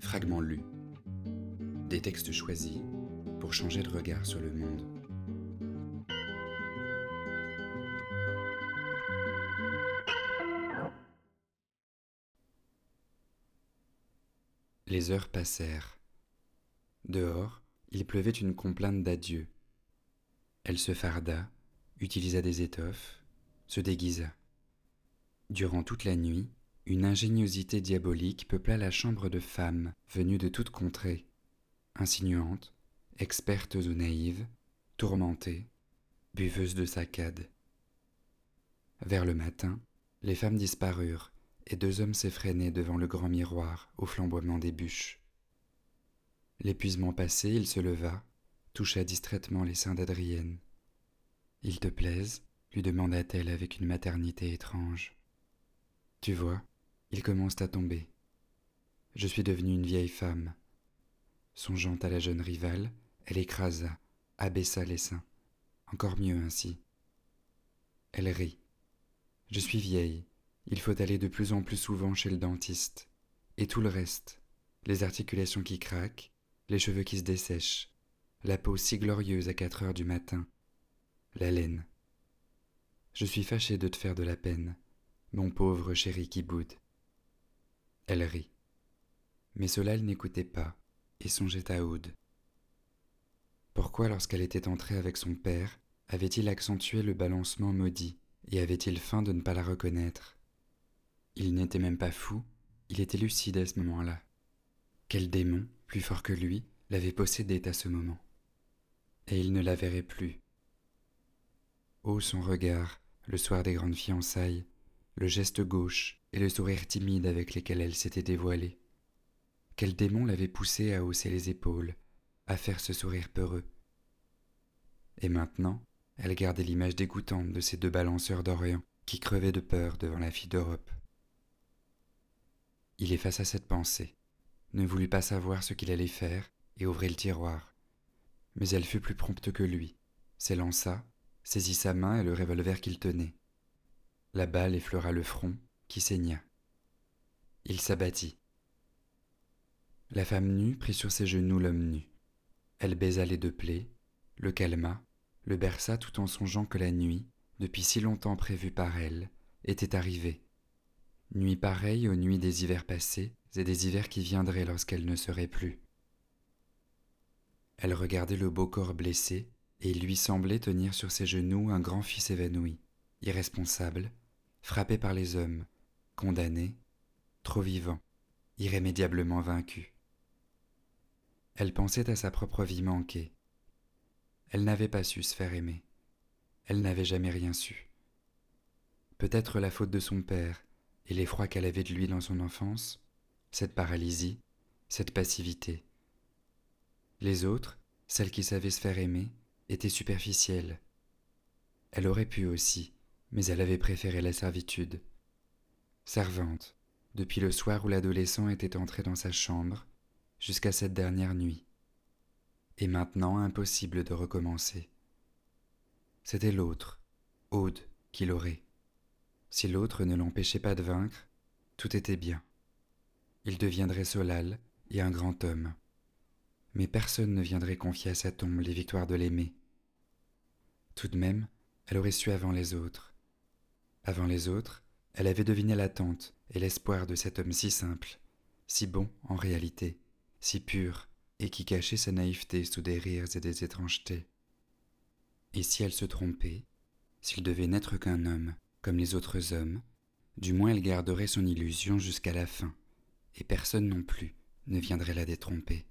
Fragments lus. Des textes choisis pour changer de regard sur le monde. Les heures passèrent. Dehors, il pleuvait une complainte d'adieu. Elle se farda, utilisa des étoffes, se déguisa. Durant toute la nuit, une ingéniosité diabolique peupla la chambre de femmes venues de toutes contrées, insinuantes, expertes ou naïves, tourmentées, buveuses de saccades. Vers le matin, les femmes disparurent et deux hommes s'effrénaient devant le grand miroir au flamboiement des bûches. L'épuisement passé, il se leva, toucha distraitement les seins d'Adrienne. Il te plaise lui demanda-t-elle avec une maternité étrange. Tu vois, ils commencent à tomber. Je suis devenue une vieille femme. Songeant à la jeune rivale, elle écrasa, abaissa les seins. Encore mieux ainsi. Elle rit. Je suis vieille. Il faut aller de plus en plus souvent chez le dentiste. Et tout le reste. Les articulations qui craquent, les cheveux qui se dessèchent, la peau si glorieuse à quatre heures du matin, la laine. Je suis fâchée de te faire de la peine, mon pauvre chéri qui boude. Elle rit. Mais cela elle n'écoutait pas et songeait à Aude. Pourquoi, lorsqu'elle était entrée avec son père, avait-il accentué le balancement maudit et avait-il faim de ne pas la reconnaître? Il n'était même pas fou, il était lucide à ce moment-là. Quel démon, plus fort que lui, l'avait possédé à ce moment? Et il ne la verrait plus. Oh son regard, le soir des grandes fiançailles, le geste gauche et le sourire timide avec lesquels elle s'était dévoilée. Quel démon l'avait poussée à hausser les épaules, à faire ce sourire peureux. Et maintenant, elle gardait l'image dégoûtante de ces deux balanceurs d'Orient qui crevaient de peur devant la fille d'Europe. Il effaça cette pensée, ne voulut pas savoir ce qu'il allait faire et ouvrit le tiroir. Mais elle fut plus prompte que lui, s'élança, saisit sa main et le revolver qu'il tenait. La balle effleura le front, qui saigna. Il s'abattit. La femme nue prit sur ses genoux l'homme nu. Elle baisa les deux plaies, le calma, le berça tout en songeant que la nuit, depuis si longtemps prévue par elle, était arrivée. Nuit pareille aux nuits des hivers passés et des hivers qui viendraient lorsqu'elle ne serait plus. Elle regardait le beau corps blessé, et il lui semblait tenir sur ses genoux un grand fils évanoui irresponsable, frappé par les hommes, condamné, trop vivant, irrémédiablement vaincu. Elle pensait à sa propre vie manquée. Elle n'avait pas su se faire aimer. Elle n'avait jamais rien su. Peut-être la faute de son père et l'effroi qu'elle avait de lui dans son enfance, cette paralysie, cette passivité. Les autres, celles qui savaient se faire aimer, étaient superficielles. Elle aurait pu aussi, mais elle avait préféré la servitude. Servante, depuis le soir où l'adolescent était entré dans sa chambre, jusqu'à cette dernière nuit. Et maintenant impossible de recommencer. C'était l'autre, Aude, qui l'aurait. Si l'autre ne l'empêchait pas de vaincre, tout était bien. Il deviendrait Solal et un grand homme. Mais personne ne viendrait confier à sa tombe les victoires de l'aimer. Tout de même, elle aurait su avant les autres. Avant les autres, elle avait deviné l'attente et l'espoir de cet homme si simple, si bon en réalité, si pur, et qui cachait sa naïveté sous des rires et des étrangetés. Et si elle se trompait, s'il devait n'être qu'un homme, comme les autres hommes, du moins elle garderait son illusion jusqu'à la fin, et personne non plus ne viendrait la détromper.